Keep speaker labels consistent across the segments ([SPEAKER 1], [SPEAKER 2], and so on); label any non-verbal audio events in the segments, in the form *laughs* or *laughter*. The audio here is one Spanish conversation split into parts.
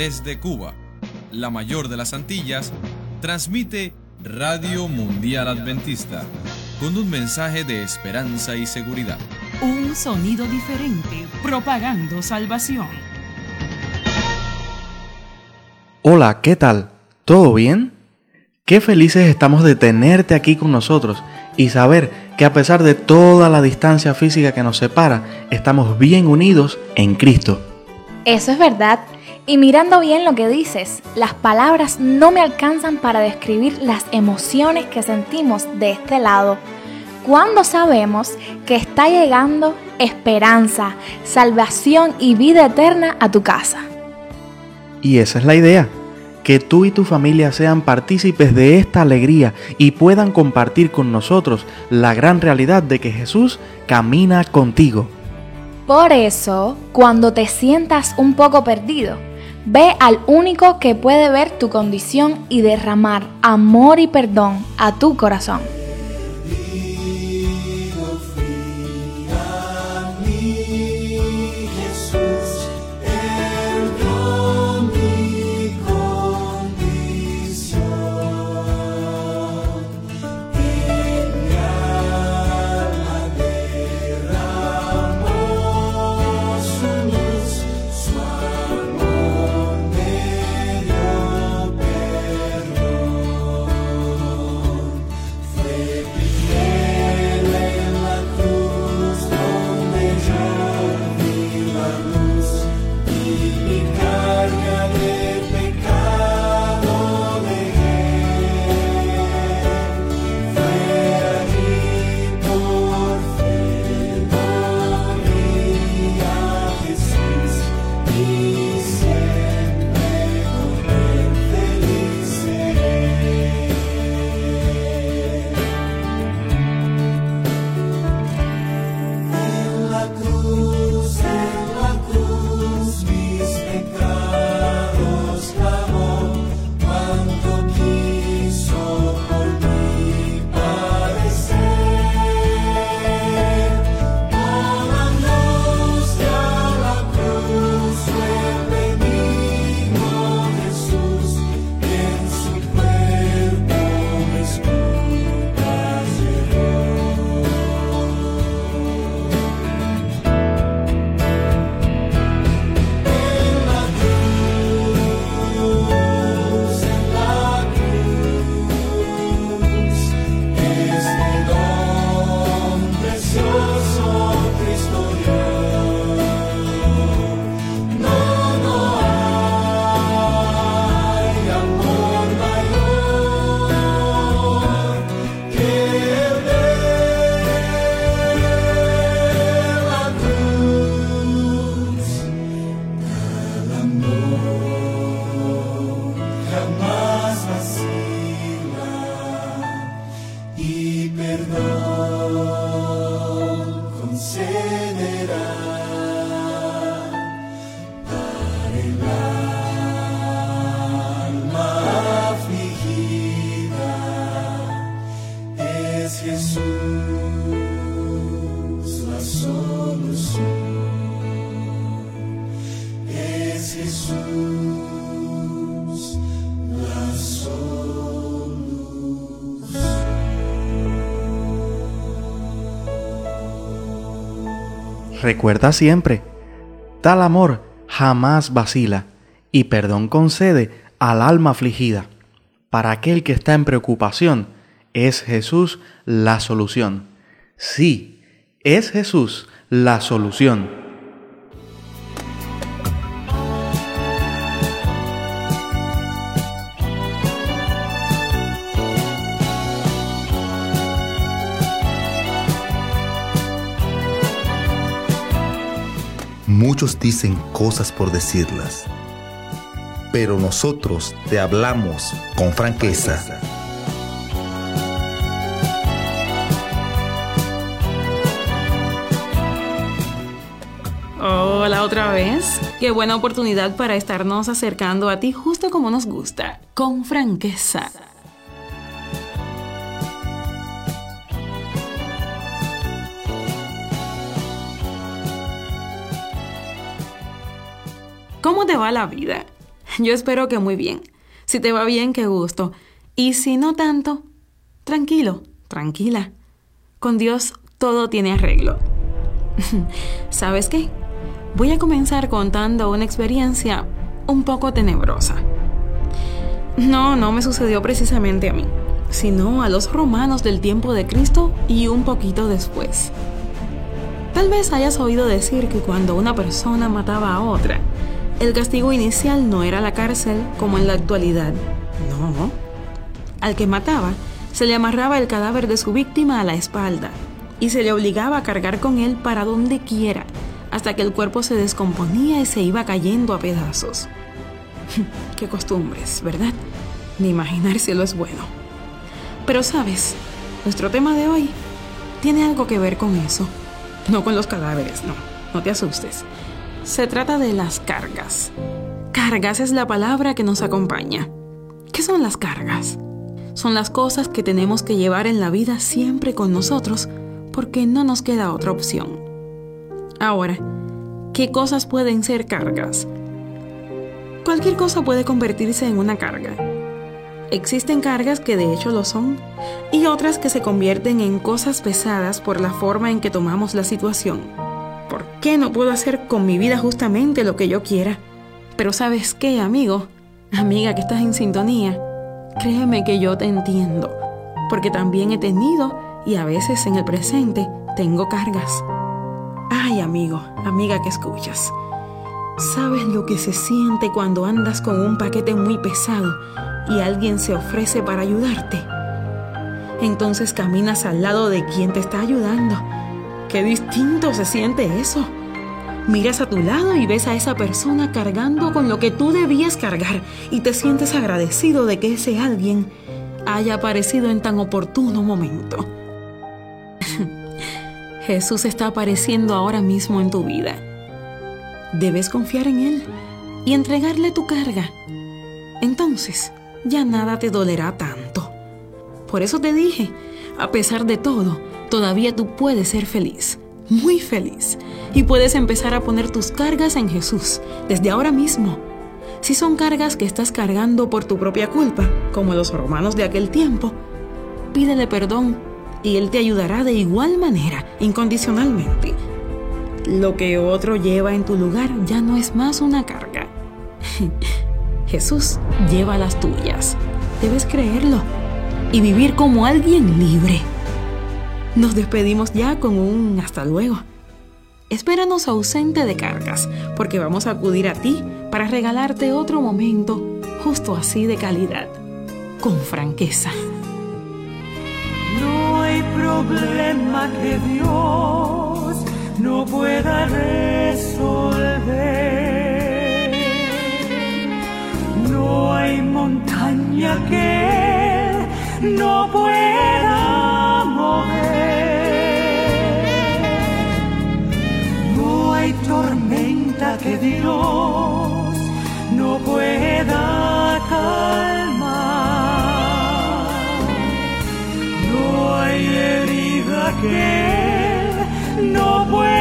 [SPEAKER 1] desde Cuba, la mayor de las Antillas, transmite Radio Mundial Adventista con un mensaje de esperanza y seguridad.
[SPEAKER 2] Un sonido diferente, propagando salvación.
[SPEAKER 3] Hola, ¿qué tal? ¿Todo bien? Qué felices estamos de tenerte aquí con nosotros y saber que a pesar de toda la distancia física que nos separa, estamos bien unidos en Cristo.
[SPEAKER 4] Eso es verdad. Y mirando bien lo que dices, las palabras no me alcanzan para describir las emociones que sentimos de este lado. Cuando sabemos que está llegando esperanza, salvación y vida eterna a tu casa.
[SPEAKER 3] Y esa es la idea, que tú y tu familia sean partícipes de esta alegría y puedan compartir con nosotros la gran realidad de que Jesús camina contigo.
[SPEAKER 4] Por eso, cuando te sientas un poco perdido, ve al único que puede ver tu condición y derramar amor y perdón a tu corazón.
[SPEAKER 3] Recuerda siempre, tal amor jamás vacila y perdón concede al alma afligida. Para aquel que está en preocupación, es Jesús la solución. Sí, es Jesús la solución.
[SPEAKER 5] Muchos dicen cosas por decirlas, pero nosotros te hablamos con franqueza.
[SPEAKER 2] Hola otra vez. Qué buena oportunidad para estarnos acercando a ti justo como nos gusta, con franqueza. ¿Cómo te va la vida? Yo espero que muy bien. Si te va bien, qué gusto. Y si no tanto, tranquilo, tranquila. Con Dios todo tiene arreglo. *laughs* ¿Sabes qué? Voy a comenzar contando una experiencia un poco tenebrosa. No, no me sucedió precisamente a mí, sino a los romanos del tiempo de Cristo y un poquito después. Tal vez hayas oído decir que cuando una persona mataba a otra, el castigo inicial no era la cárcel como en la actualidad. No. Al que mataba, se le amarraba el cadáver de su víctima a la espalda y se le obligaba a cargar con él para donde quiera, hasta que el cuerpo se descomponía y se iba cayendo a pedazos. *laughs* Qué costumbres, ¿verdad? Ni imaginárselo es bueno. Pero sabes, nuestro tema de hoy tiene algo que ver con eso. No con los cadáveres, no, no te asustes. Se trata de las cargas. Cargas es la palabra que nos acompaña. ¿Qué son las cargas? Son las cosas que tenemos que llevar en la vida siempre con nosotros porque no nos queda otra opción. Ahora, ¿qué cosas pueden ser cargas? Cualquier cosa puede convertirse en una carga. Existen cargas que de hecho lo son y otras que se convierten en cosas pesadas por la forma en que tomamos la situación. ¿Por qué no puedo hacer con mi vida justamente lo que yo quiera? Pero sabes qué, amigo, amiga que estás en sintonía, créeme que yo te entiendo, porque también he tenido y a veces en el presente tengo cargas. Ay, amigo, amiga que escuchas. ¿Sabes lo que se siente cuando andas con un paquete muy pesado y alguien se ofrece para ayudarte? Entonces caminas al lado de quien te está ayudando. Qué distinto se siente eso. Miras a tu lado y ves a esa persona cargando con lo que tú debías cargar y te sientes agradecido de que ese alguien haya aparecido en tan oportuno momento. *laughs* Jesús está apareciendo ahora mismo en tu vida. Debes confiar en Él y entregarle tu carga. Entonces, ya nada te dolerá tanto. Por eso te dije, a pesar de todo, todavía tú puedes ser feliz, muy feliz, y puedes empezar a poner tus cargas en Jesús desde ahora mismo. Si son cargas que estás cargando por tu propia culpa, como los romanos de aquel tiempo, pídele perdón y Él te ayudará de igual manera, incondicionalmente. Lo que otro lleva en tu lugar ya no es más una carga. *laughs* Jesús lleva las tuyas. Debes creerlo y vivir como alguien libre. Nos despedimos ya con un hasta luego. Espéranos ausente de cargas, porque vamos a acudir a ti para regalarte otro momento justo así de calidad, con franqueza
[SPEAKER 6] problema que Dios no pueda resolver. No hay montaña que no pueda No hay tormenta que Dios no pueda calmar. No hay que no pueda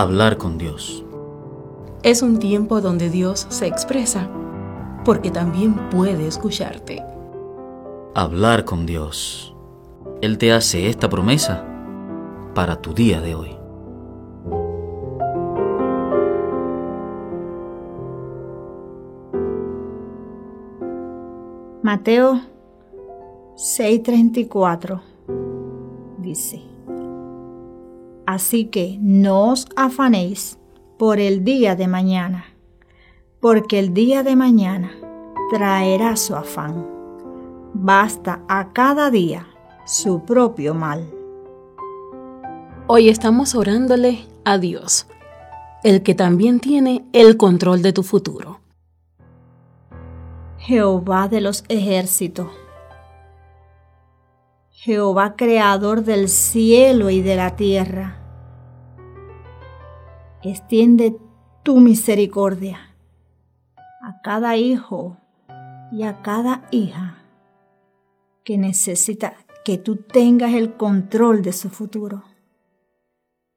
[SPEAKER 7] hablar con Dios.
[SPEAKER 2] Es un tiempo donde Dios se expresa, porque también puede escucharte.
[SPEAKER 7] Hablar con Dios. Él te hace esta promesa para tu día de hoy.
[SPEAKER 8] Mateo 6:34 dice, Así que no os afanéis por el día de mañana, porque el día de mañana traerá su afán. Basta a cada día su propio mal.
[SPEAKER 2] Hoy estamos orándole a Dios, el que también tiene el control de tu futuro.
[SPEAKER 8] Jehová de los ejércitos, Jehová creador del cielo y de la tierra, extiende tu misericordia a cada hijo y a cada hija que necesita que tú tengas el control de su futuro.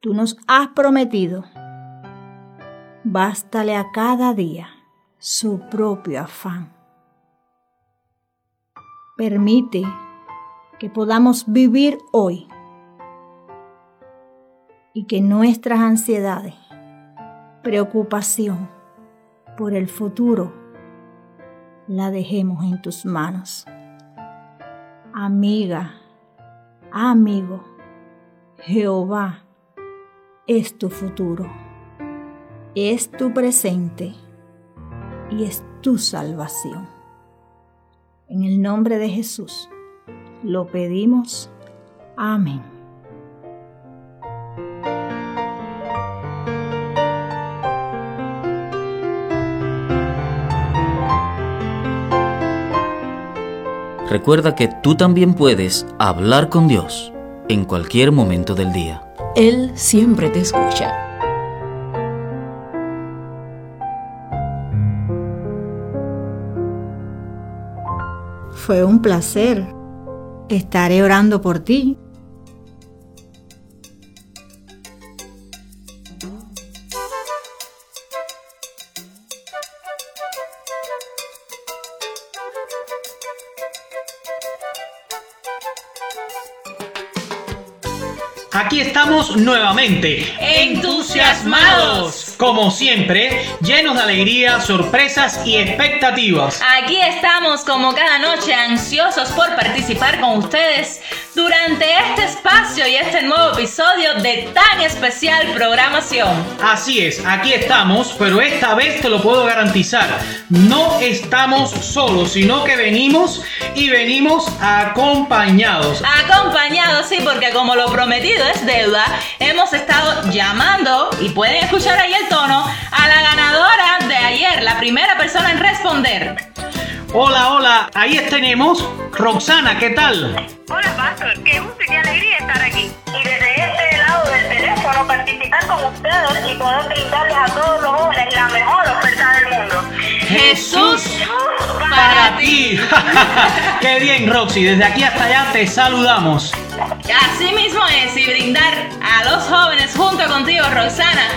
[SPEAKER 8] Tú nos has prometido, bástale a cada día su propio afán. Permite que podamos vivir hoy y que nuestras ansiedades, preocupación por el futuro, la dejemos en tus manos. Amiga, amigo, Jehová es tu futuro, es tu presente y es tu salvación. En el nombre de Jesús lo pedimos. Amén.
[SPEAKER 7] Recuerda que tú también puedes hablar con Dios en cualquier momento del día.
[SPEAKER 2] Él siempre te escucha.
[SPEAKER 8] Fue un placer. Estaré orando por ti.
[SPEAKER 9] Nuevamente, entusiasmados, como siempre, llenos de alegría, sorpresas y expectativas.
[SPEAKER 10] Aquí estamos como cada noche ansiosos por participar con ustedes durante este espacio y este nuevo episodio de tan especial programación.
[SPEAKER 9] Así es, aquí estamos, pero esta vez te lo puedo garantizar, no estamos solos, sino que venimos y venimos acompañados.
[SPEAKER 10] Acompañados, sí, porque como lo prometido es deuda, hemos estado llamando, y pueden escuchar ahí el tono, a la ganadora de ayer, la primera persona en responder.
[SPEAKER 9] Hola, hola, ahí tenemos Roxana, ¿qué tal?
[SPEAKER 11] Hola, Pastor, qué gusto y qué alegría estar aquí. Y desde este lado del teléfono participar con ustedes y poder brindarles a todos los jóvenes la mejor oferta del mundo.
[SPEAKER 10] Jesús
[SPEAKER 9] Para ti. *laughs* qué bien, Roxy, desde aquí hasta allá te saludamos.
[SPEAKER 10] Así mismo es, y brindar a los jóvenes junto contigo, Roxana,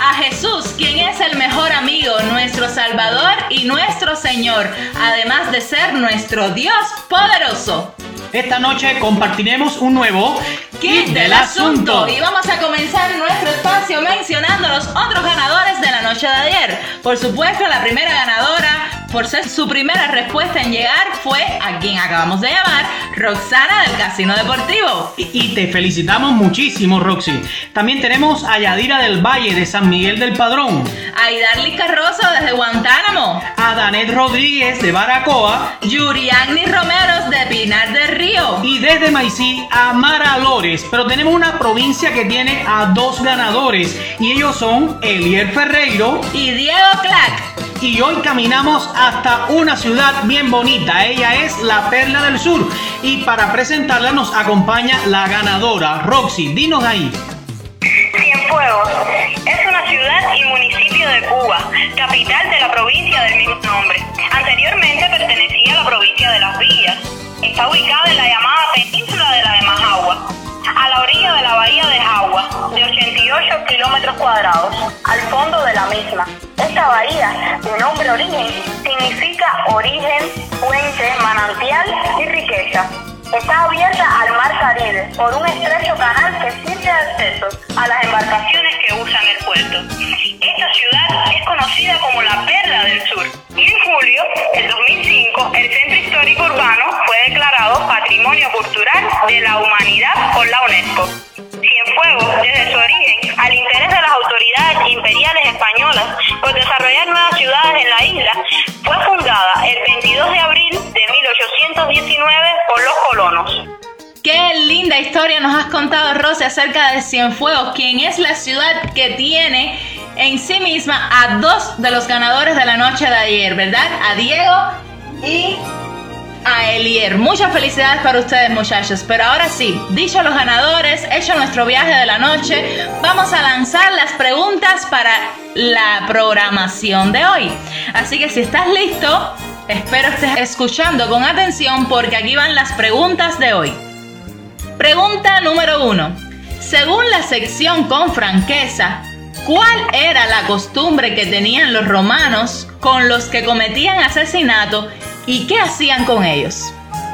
[SPEAKER 10] a Jesús, quien es el mejor amigo, nuestro Salvador y nuestro Señor, además de ser nuestro Dios poderoso.
[SPEAKER 9] Esta noche compartiremos un nuevo
[SPEAKER 10] Kit del asunto. Y vamos a comenzar nuestro espacio mencionando los otros ganadores de la noche de ayer. Por supuesto, la primera ganadora, por ser su primera respuesta en llegar, fue a quien acabamos de llamar, Roxana del Casino Deportivo.
[SPEAKER 9] Y, y te felicitamos muchísimo, Roxy. También tenemos a Yadira del Valle de San Miguel del Padrón.
[SPEAKER 10] A Idarly Carrozo desde Guantánamo.
[SPEAKER 9] A Danet Rodríguez de Baracoa.
[SPEAKER 10] Yuriagni Romeros de Pinar del Río.
[SPEAKER 9] Y desde Maicí a Mara Lores. Pero tenemos una provincia que tiene a dos ganadores. Y ellos son Elier Ferreiro
[SPEAKER 10] y Diego Clack
[SPEAKER 9] y hoy caminamos hasta una ciudad bien bonita. Ella es la Perla del Sur y para presentarla nos acompaña la ganadora, Roxy. Dinos ahí.
[SPEAKER 11] Cienfuegos es una ciudad y municipio de Cuba, capital de la provincia del mismo nombre. Anteriormente pertenecía la provincia de Las Villas. Está ubicada en la llamada península de la de Majagua, a la orilla de la bahía de Jagua, de 88 kilómetros cuadrados al fondo de la misma. Esta bahía, de nombre origen, significa origen, fuente, manantial y riqueza. Está abierta al mar Caribe por un estrecho canal que sirve de acceso a las embarcaciones que usan el puerto. Esta ciudad es conocida como la Perla del Sur. Y en julio del 2005, Cultural de la Humanidad por la UNESCO. Cienfuegos, desde su origen, al interés de las autoridades imperiales españolas por desarrollar nuevas ciudades en la isla, fue fundada el 22 de abril de 1819 por los colonos.
[SPEAKER 10] Qué linda historia nos has contado, Rosy, acerca de Cienfuegos, quien es la ciudad que tiene en sí misma a dos de los ganadores de la noche de ayer, ¿verdad? A Diego y a Elier. Muchas felicidades para ustedes, muchachos. Pero ahora sí, dicho los ganadores, hecho nuestro viaje de la noche, vamos a lanzar las preguntas para la programación de hoy. Así que si estás listo, espero estés escuchando con atención porque aquí van las preguntas de hoy. Pregunta número uno. Según la sección con franqueza, ¿cuál era la costumbre que tenían los romanos con los que cometían asesinato y qué hacían con ellos?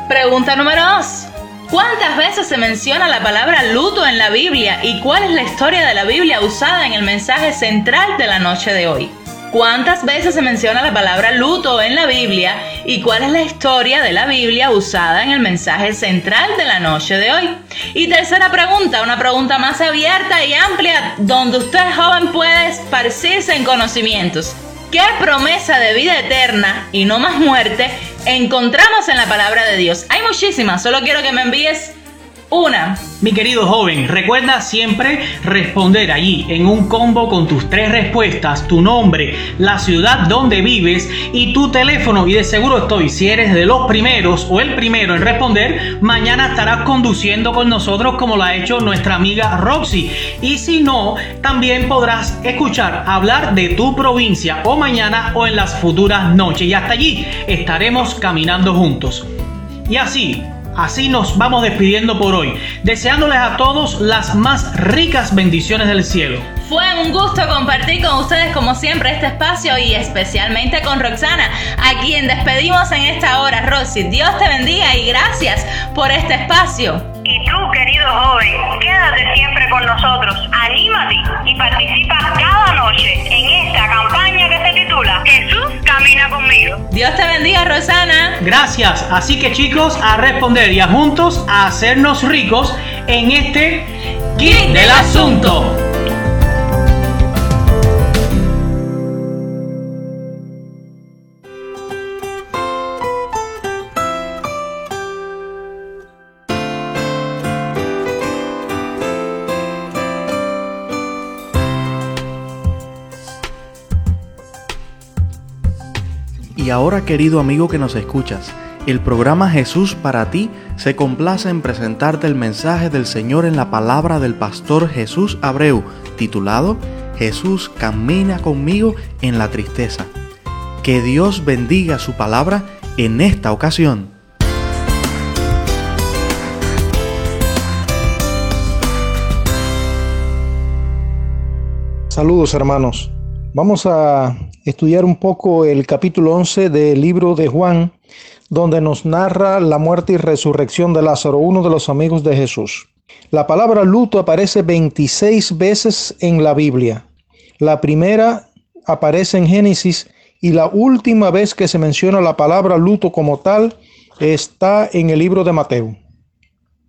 [SPEAKER 10] Pregunta número dos. ¿Cuántas veces se menciona la palabra luto en la Biblia y cuál es la historia de la Biblia usada en el mensaje central de la noche de hoy? ¿Cuántas veces se menciona la palabra luto en la Biblia y cuál es la historia de la Biblia usada en el mensaje central de la noche de hoy? Y tercera pregunta, una pregunta más abierta y amplia donde usted joven puede esparcirse en conocimientos. ¿Qué promesa de vida eterna y no más muerte encontramos en la palabra de Dios? Hay muchísimas, solo quiero que me envíes una.
[SPEAKER 9] Mi querido joven, recuerda siempre responder allí en un combo con tus tres respuestas, tu nombre, la ciudad donde vives y tu teléfono. Y de seguro estoy, si eres de los primeros o el primero en responder, mañana estarás conduciendo con nosotros como lo ha hecho nuestra amiga Roxy. Y si no, también podrás escuchar hablar de tu provincia o mañana o en las futuras noches. Y hasta allí estaremos caminando juntos. Y así, Así nos vamos despidiendo por hoy, deseándoles a todos las más ricas bendiciones del cielo.
[SPEAKER 10] Fue un gusto compartir con ustedes como siempre este espacio y especialmente con Roxana, a quien despedimos en esta hora. Rosy, Dios te bendiga y gracias por este espacio.
[SPEAKER 11] Y tú, querido joven, quédate siempre con nosotros, anímate y participa cada noche en esta campaña que se titula Jesús camina.
[SPEAKER 10] Dios te bendiga, Rosana.
[SPEAKER 9] Gracias. Así que chicos, a responder y a juntos a hacernos ricos en este Kit del Asunto.
[SPEAKER 3] Ahora, querido amigo que nos escuchas, el programa Jesús para ti se complace en presentarte el mensaje del Señor en la palabra del pastor Jesús Abreu, titulado Jesús camina conmigo en la tristeza. Que Dios bendiga su palabra en esta ocasión.
[SPEAKER 12] Saludos hermanos. Vamos a estudiar un poco el capítulo 11 del libro de Juan, donde nos narra la muerte y resurrección de Lázaro, uno de los amigos de Jesús. La palabra luto aparece 26 veces en la Biblia. La primera aparece en Génesis y la última vez que se menciona la palabra luto como tal está en el libro de Mateo.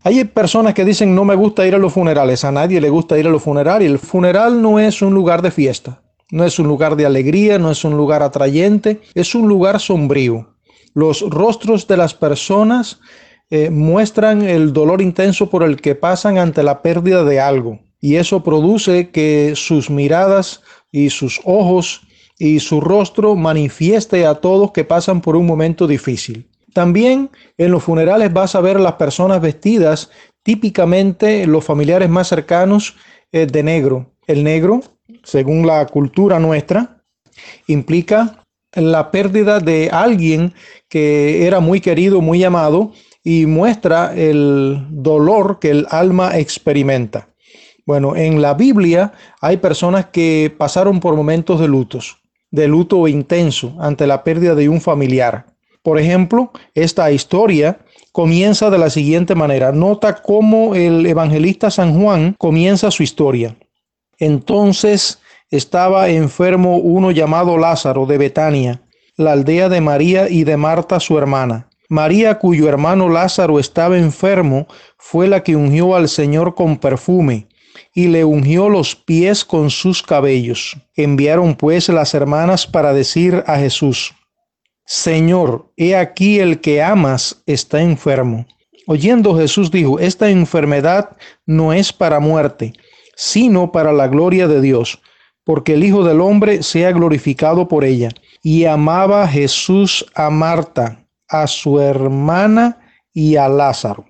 [SPEAKER 12] Hay personas que dicen no me gusta ir a los funerales, a nadie le gusta ir a los funerales. El funeral no es un lugar de fiesta, no es un lugar de alegría, no es un lugar atrayente, es un lugar sombrío. Los rostros de las personas eh, muestran el dolor intenso por el que pasan ante la pérdida de algo y eso produce que sus miradas y sus ojos y su rostro manifieste a todos que pasan por un momento difícil. También en los funerales vas a ver a las personas vestidas típicamente los familiares más cercanos eh, de negro. El negro, según la cultura nuestra, implica la pérdida de alguien que era muy querido, muy amado y muestra el dolor que el alma experimenta. Bueno, en la Biblia hay personas que pasaron por momentos de lutos, de luto intenso ante la pérdida de un familiar. Por ejemplo, esta historia comienza de la siguiente manera. Nota cómo el evangelista San Juan comienza su historia. Entonces estaba enfermo uno llamado Lázaro de Betania, la aldea de María y de Marta su hermana. María, cuyo hermano Lázaro estaba enfermo, fue la que ungió al Señor con perfume y le ungió los pies con sus cabellos. Enviaron pues las hermanas para decir a Jesús, Señor, he aquí el que amas está enfermo. Oyendo Jesús dijo, esta enfermedad no es para muerte, sino para la gloria de Dios, porque el Hijo del Hombre sea glorificado por ella. Y amaba Jesús a Marta, a su hermana y a Lázaro.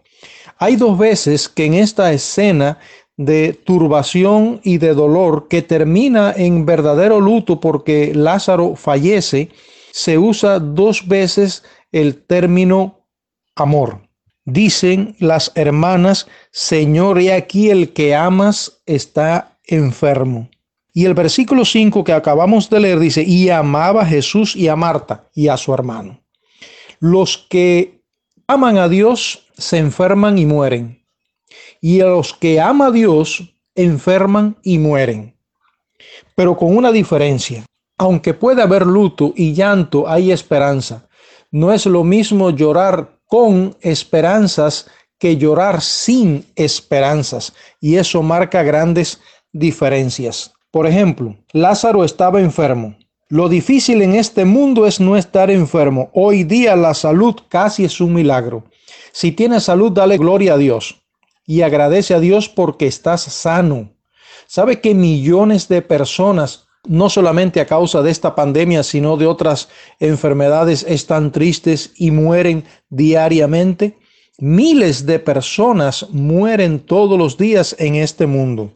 [SPEAKER 12] Hay dos veces que en esta escena de turbación y de dolor que termina en verdadero luto porque Lázaro fallece, se usa dos veces el término amor. Dicen las hermanas, Señor, he aquí el que amas está enfermo. Y el versículo 5 que acabamos de leer dice, y amaba a Jesús y a Marta y a su hermano. Los que aman a Dios se enferman y mueren. Y los que aman a Dios enferman y mueren. Pero con una diferencia. Aunque puede haber luto y llanto, hay esperanza. No es lo mismo llorar con esperanzas que llorar sin esperanzas. Y eso marca grandes diferencias. Por ejemplo, Lázaro estaba enfermo. Lo difícil en este mundo es no estar enfermo. Hoy día la salud casi es un milagro. Si tienes salud, dale gloria a Dios y agradece a Dios porque estás sano. ¿Sabe que millones de personas no solamente a causa de esta pandemia, sino de otras enfermedades, están tristes y mueren diariamente. Miles de personas mueren todos los días en este mundo.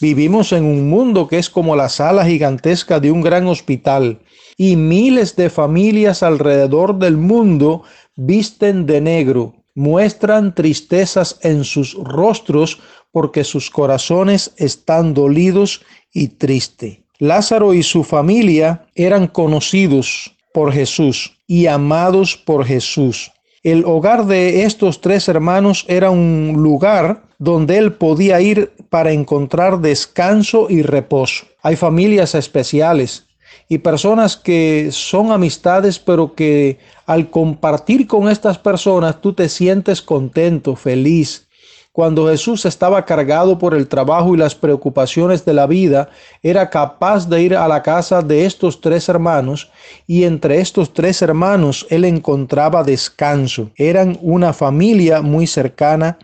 [SPEAKER 12] Vivimos en un mundo que es como la sala gigantesca de un gran hospital y miles de familias alrededor del mundo visten de negro, muestran tristezas en sus rostros porque sus corazones están dolidos y tristes. Lázaro y su familia eran conocidos por Jesús y amados por Jesús. El hogar de estos tres hermanos era un lugar donde él podía ir para encontrar descanso y reposo. Hay familias especiales y personas que son amistades, pero que al compartir con estas personas tú te sientes contento, feliz, cuando Jesús estaba cargado por el trabajo y las preocupaciones de la vida, era capaz de ir a la casa de estos tres hermanos y entre estos tres hermanos él encontraba descanso. Eran una familia muy cercana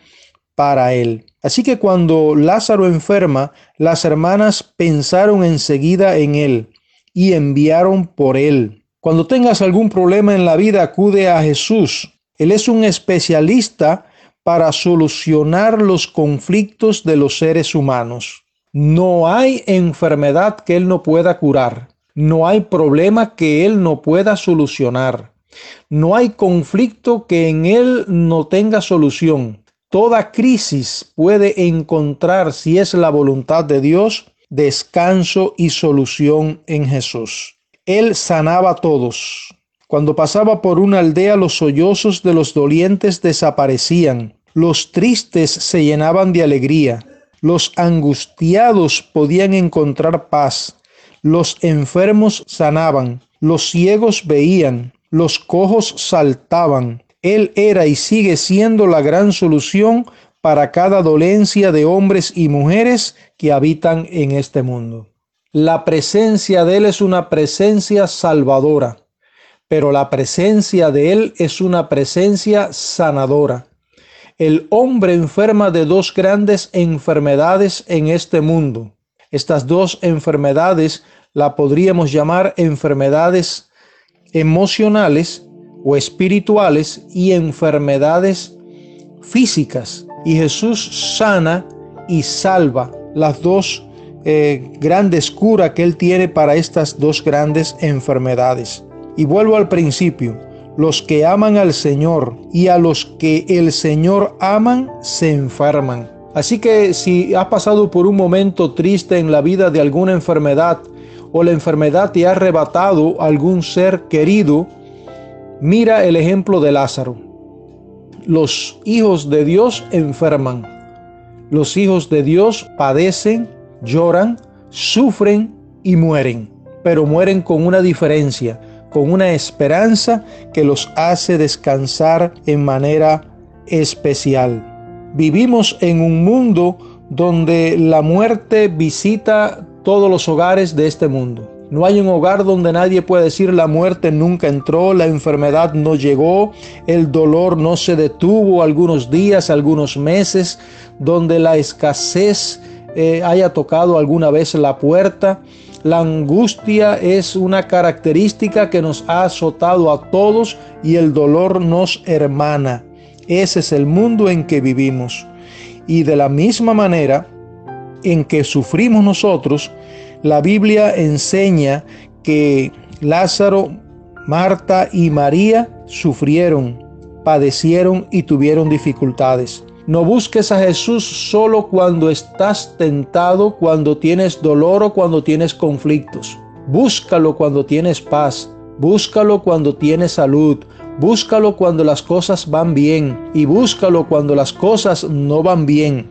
[SPEAKER 12] para él. Así que cuando Lázaro enferma, las hermanas pensaron enseguida en él y enviaron por él. Cuando tengas algún problema en la vida, acude a Jesús. Él es un especialista para solucionar los conflictos de los seres humanos. No hay enfermedad que Él no pueda curar. No hay problema que Él no pueda solucionar. No hay conflicto que en Él no tenga solución. Toda crisis puede encontrar, si es la voluntad de Dios, descanso y solución en Jesús. Él sanaba a todos. Cuando pasaba por una aldea, los sollozos de los dolientes desaparecían los tristes se llenaban de alegría, los angustiados podían encontrar paz, los enfermos sanaban, los ciegos veían, los cojos saltaban. Él era y sigue siendo la gran solución para cada dolencia de hombres y mujeres que habitan en este mundo. La presencia de Él es una presencia salvadora, pero la presencia de Él es una presencia sanadora el hombre enferma de dos grandes enfermedades en este mundo. Estas dos enfermedades la podríamos llamar enfermedades emocionales o espirituales y enfermedades físicas. Y Jesús sana y salva las dos eh, grandes curas que Él tiene para estas dos grandes enfermedades. Y vuelvo al principio los que aman al Señor y a los que el Señor aman se enferman. Así que si has pasado por un momento triste en la vida de alguna enfermedad o la enfermedad te ha arrebatado algún ser querido, mira el ejemplo de Lázaro. Los hijos de Dios enferman. Los hijos de Dios padecen, lloran, sufren y mueren, pero mueren con una diferencia, con una esperanza que los hace descansar en manera especial. Vivimos en un mundo donde la muerte visita todos los hogares de este mundo. No hay un hogar donde nadie pueda decir la muerte nunca entró, la enfermedad no llegó, el dolor no se detuvo algunos días, algunos meses, donde la escasez eh, haya tocado alguna vez la puerta. La angustia es una característica que nos ha azotado a todos y el dolor nos hermana. Ese es el mundo en que vivimos. Y de la misma manera en que sufrimos nosotros, la Biblia enseña que Lázaro, Marta y María sufrieron, padecieron y tuvieron dificultades. No busques a Jesús solo cuando estás tentado, cuando tienes dolor o cuando tienes conflictos. Búscalo cuando tienes paz. Búscalo cuando tienes salud. Búscalo cuando las cosas van bien y búscalo cuando las cosas no van bien.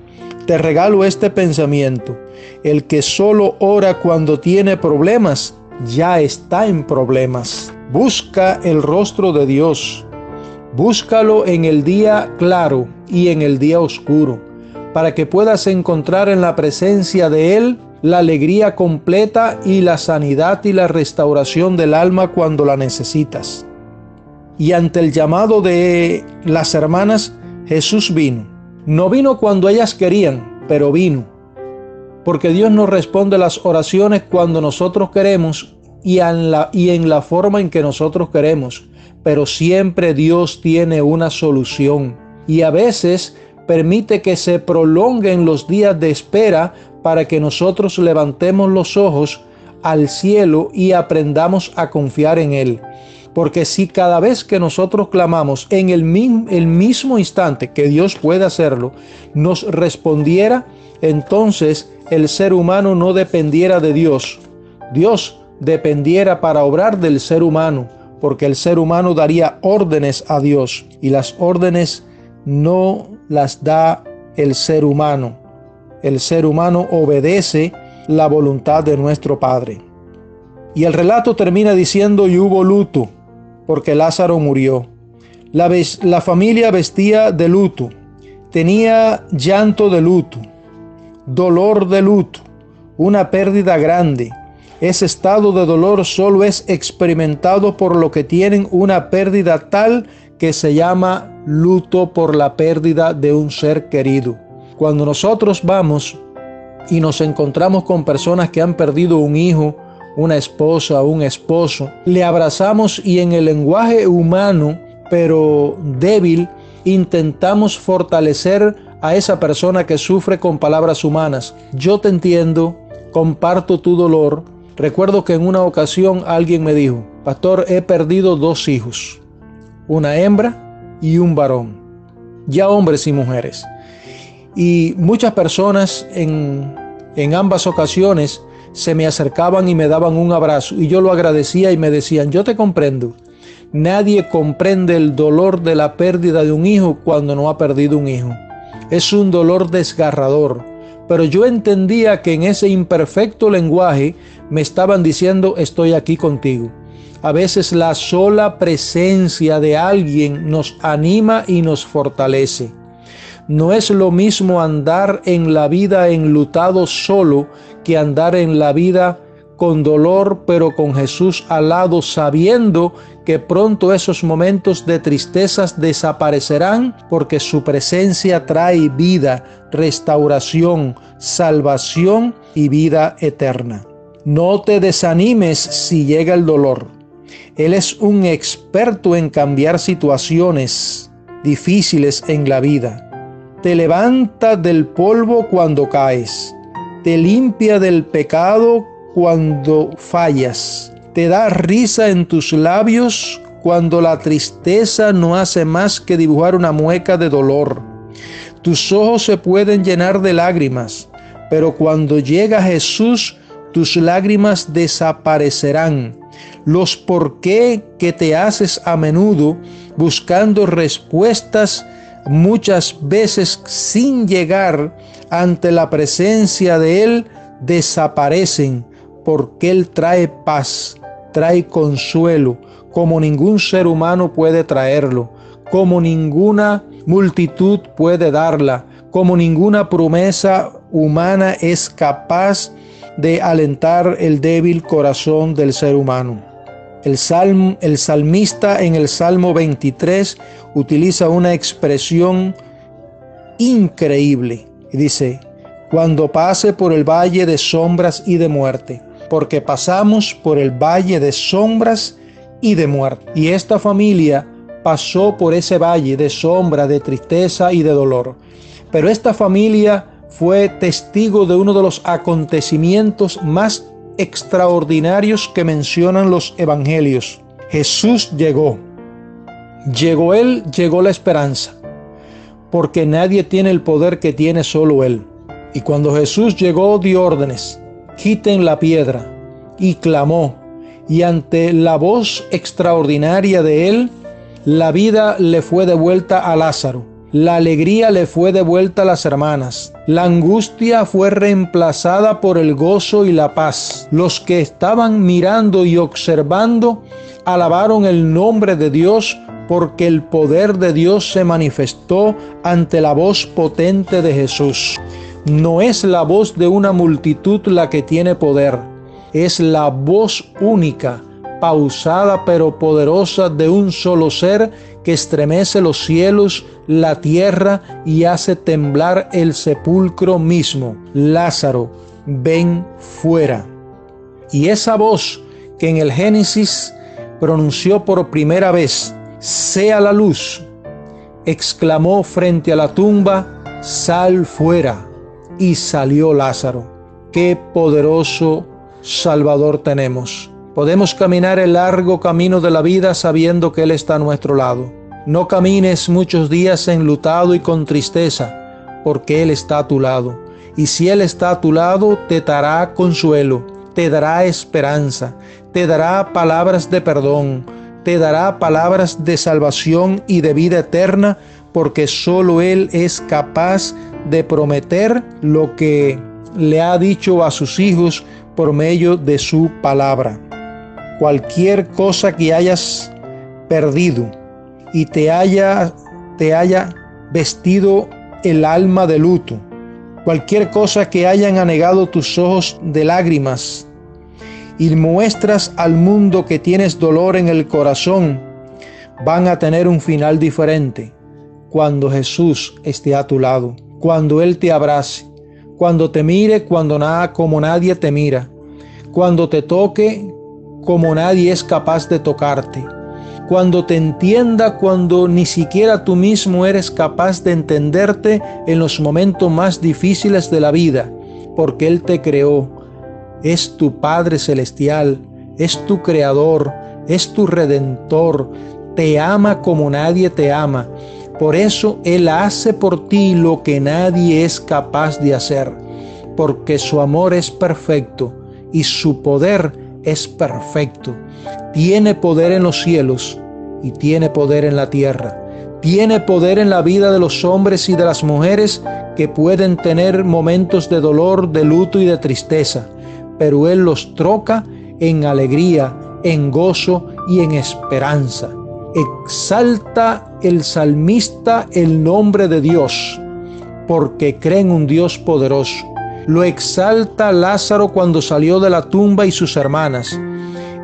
[SPEAKER 12] Te regalo este pensamiento. El que solo ora cuando tiene problemas, ya está en problemas. Busca el rostro de Dios. Búscalo en el día claro y en el día oscuro, para que puedas encontrar en la presencia de Él la alegría completa y la sanidad y la restauración del alma cuando la necesitas. Y ante el llamado de las hermanas, Jesús vino. No vino cuando ellas querían, pero vino. Porque Dios nos responde las oraciones cuando nosotros queremos y en, la, y en la forma en que nosotros queremos. Pero siempre Dios tiene una solución. Y a veces permite que se prolonguen los días de espera para que nosotros levantemos los ojos al cielo y aprendamos a confiar en Él. Porque si cada vez que nosotros clamamos en el, el mismo instante que Dios puede hacerlo, nos respondiera, entonces el ser humano no dependiera de Dios. Dios dependiera para obrar del ser humano, porque el ser humano daría órdenes a Dios y las órdenes no las da el ser humano. El ser humano obedece la voluntad de nuestro Padre. Y el relato termina diciendo y hubo luto porque Lázaro murió. La, la familia vestía de luto, tenía llanto de luto, dolor de luto, una pérdida grande. Ese estado de dolor solo es experimentado por lo que tienen una pérdida tal que se llama luto por la pérdida de un ser querido. Cuando nosotros vamos y nos encontramos con personas que han perdido un hijo, una esposa, un esposo. Le abrazamos y en el lenguaje humano, pero débil, intentamos fortalecer a esa persona que sufre con palabras humanas. Yo te entiendo, comparto tu dolor. Recuerdo que en una ocasión alguien me dijo, Pastor, he perdido dos hijos, una hembra y un varón, ya hombres y mujeres. Y muchas personas en, en ambas ocasiones se me acercaban y me daban un abrazo y yo lo agradecía y me decían, yo te comprendo. Nadie comprende el dolor de la pérdida de un hijo cuando no ha perdido un hijo. Es un dolor desgarrador, pero yo entendía que en ese imperfecto lenguaje me estaban diciendo estoy aquí contigo. A veces la sola presencia de alguien nos anima y nos fortalece. No es lo mismo andar en la vida enlutado solo que andar en la vida con dolor, pero con Jesús al lado, sabiendo que pronto esos momentos de tristezas desaparecerán, porque su presencia trae vida, restauración, salvación y vida eterna. No te desanimes si llega el dolor. Él es un experto en cambiar situaciones difíciles en la vida te levanta del polvo cuando caes, te limpia del pecado cuando fallas, te da risa en tus labios cuando la tristeza no hace más que dibujar una mueca de dolor. tus ojos se pueden llenar de lágrimas, pero cuando llega Jesús, tus lágrimas desaparecerán. Los por qué que te haces a menudo buscando respuestas muchas veces sin llegar ante la presencia de Él desaparecen porque Él trae paz, trae consuelo, como ningún ser humano puede traerlo, como ninguna multitud puede darla, como ninguna promesa humana es capaz de alentar el débil corazón del ser humano. El, salm, el salmista en el Salmo 23 utiliza una expresión increíble dice, cuando pase por el valle de sombras y de muerte, porque pasamos por el valle de sombras y de muerte. Y esta familia pasó por ese valle de sombra, de tristeza y de dolor. Pero esta familia fue testigo de uno de los acontecimientos más extraordinarios que mencionan los evangelios. Jesús llegó. Llegó Él, llegó la esperanza, porque nadie tiene el poder que tiene solo Él. Y cuando Jesús llegó, dio órdenes, quiten la piedra, y clamó, y ante la voz extraordinaria de Él, la vida le fue devuelta a Lázaro la alegría le fue devuelta a las hermanas. La angustia fue reemplazada por el gozo y la paz. Los que estaban mirando y observando alabaron el nombre de Dios porque el poder de Dios se manifestó ante la voz potente de Jesús. No es la voz de una multitud la que tiene poder, es la voz única, pausada pero poderosa de un solo ser que estremece los cielos, la tierra y hace temblar el sepulcro mismo. Lázaro, ven fuera. Y esa voz que en el Génesis pronunció por primera vez, sea la luz, exclamó frente a la tumba, sal fuera. Y salió Lázaro. Qué poderoso Salvador tenemos. Podemos caminar el largo camino de la vida sabiendo que Él está a nuestro lado. No camines muchos días enlutado y con tristeza, porque Él está a tu lado. Y si Él está a tu lado, te dará consuelo, te dará esperanza, te dará palabras de perdón, te dará palabras de salvación y de vida eterna, porque solo Él es capaz de prometer lo que le ha dicho a sus hijos por medio de su palabra. Cualquier cosa que hayas perdido y te haya, te haya vestido el alma de luto, cualquier cosa que hayan anegado tus ojos de lágrimas y muestras al mundo que tienes dolor en el corazón, van a tener un final diferente cuando Jesús esté a tu lado, cuando Él te abrace, cuando te mire cuando nada como nadie te mira, cuando te toque como nadie es capaz de tocarte. Cuando te entienda, cuando ni siquiera tú mismo eres capaz de entenderte en los momentos más difíciles de la vida, porque Él te creó. Es tu Padre Celestial, es tu Creador, es tu Redentor, te ama como nadie te ama. Por eso Él hace por ti lo que nadie es capaz de hacer, porque su amor es perfecto y su poder es perfecto. Tiene poder en los cielos y tiene poder en la tierra. Tiene poder en la vida de los hombres y de las mujeres que pueden tener momentos de dolor, de luto y de tristeza, pero Él los troca en alegría, en gozo y en esperanza. Exalta el salmista el nombre de Dios, porque cree en un Dios poderoso lo exalta Lázaro cuando salió de la tumba y sus hermanas.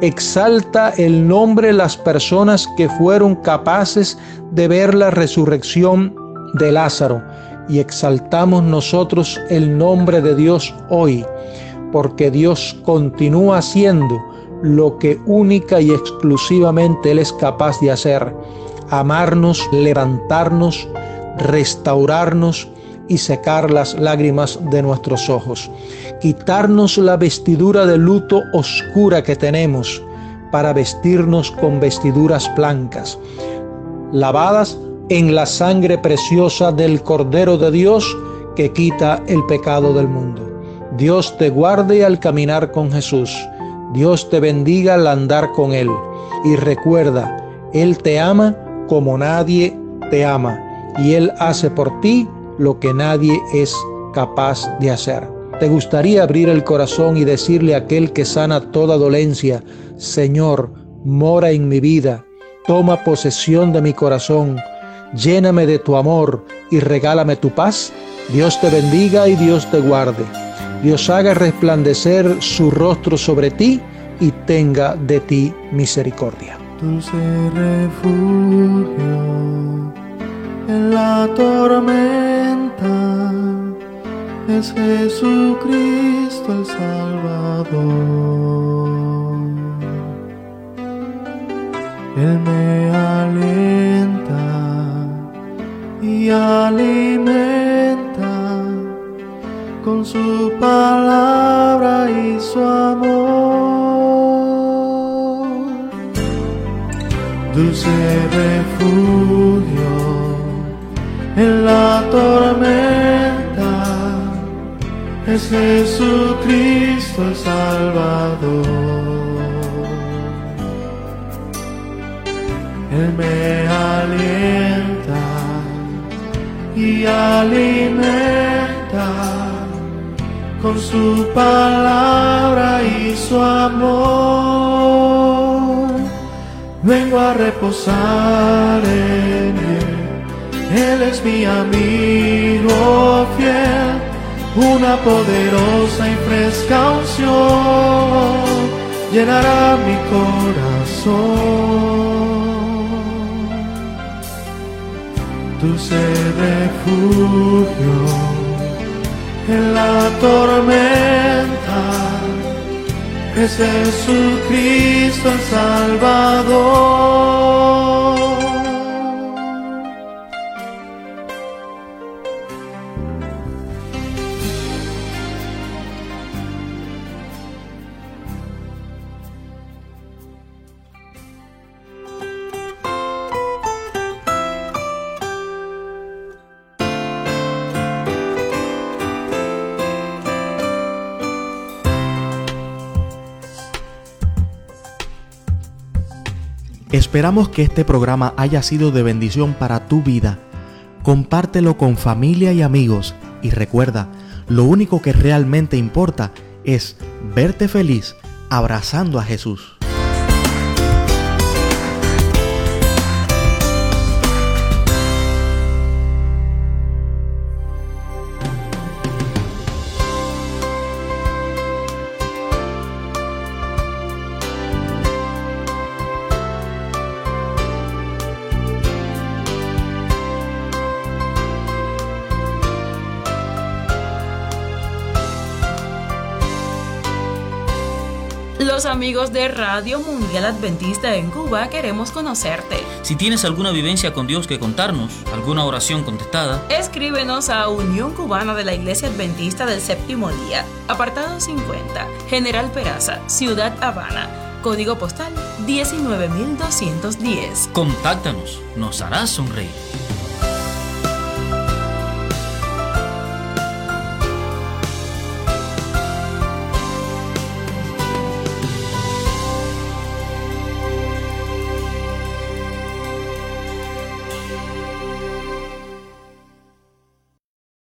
[SPEAKER 12] Exalta el nombre las personas que fueron capaces de ver la resurrección de Lázaro. Y exaltamos nosotros el nombre de Dios hoy, porque Dios continúa haciendo lo que única y exclusivamente Él es capaz de hacer. Amarnos, levantarnos, restaurarnos, y secar las lágrimas de nuestros ojos, quitarnos la vestidura de luto oscura que tenemos para vestirnos con vestiduras blancas, lavadas en la sangre preciosa del Cordero de Dios que quita el pecado del mundo. Dios te guarde al caminar con Jesús. Dios te bendiga al andar con Él. Y recuerda, Él te ama como nadie te ama. Y Él hace por ti lo que nadie es capaz de hacer. ¿Te gustaría abrir el corazón y decirle a aquel que sana toda dolencia, Señor, mora en mi vida, toma posesión de mi corazón, lléname de tu amor y regálame tu paz? Dios te bendiga y Dios te guarde. Dios haga resplandecer su rostro sobre ti y tenga de ti misericordia.
[SPEAKER 13] Dulce refugio en la tormenta es Jesucristo el Salvador. Él me alienta y alimenta con su palabra y su amor. Dulce refugio en la tormenta es Jesucristo el Salvador. Él me alienta y alimenta con su palabra y su amor. Vengo a reposar en él. Él es mi amigo fiel, una poderosa y fresca unción llenará mi corazón. Dulce refugio en la tormenta es Jesucristo el Salvador.
[SPEAKER 3] Esperamos que este programa haya sido de bendición para tu vida. Compártelo con familia y amigos y recuerda, lo único que realmente importa es verte feliz abrazando a Jesús.
[SPEAKER 2] Amigos de Radio Mundial Adventista en Cuba queremos conocerte.
[SPEAKER 7] Si tienes alguna vivencia con Dios que contarnos, alguna oración contestada,
[SPEAKER 2] Escríbenos a Unión Cubana de la Iglesia Adventista del Séptimo Día, apartado 50, General Peraza, Ciudad Habana, código postal 19210.
[SPEAKER 7] contáctanos, nos harás sonreír.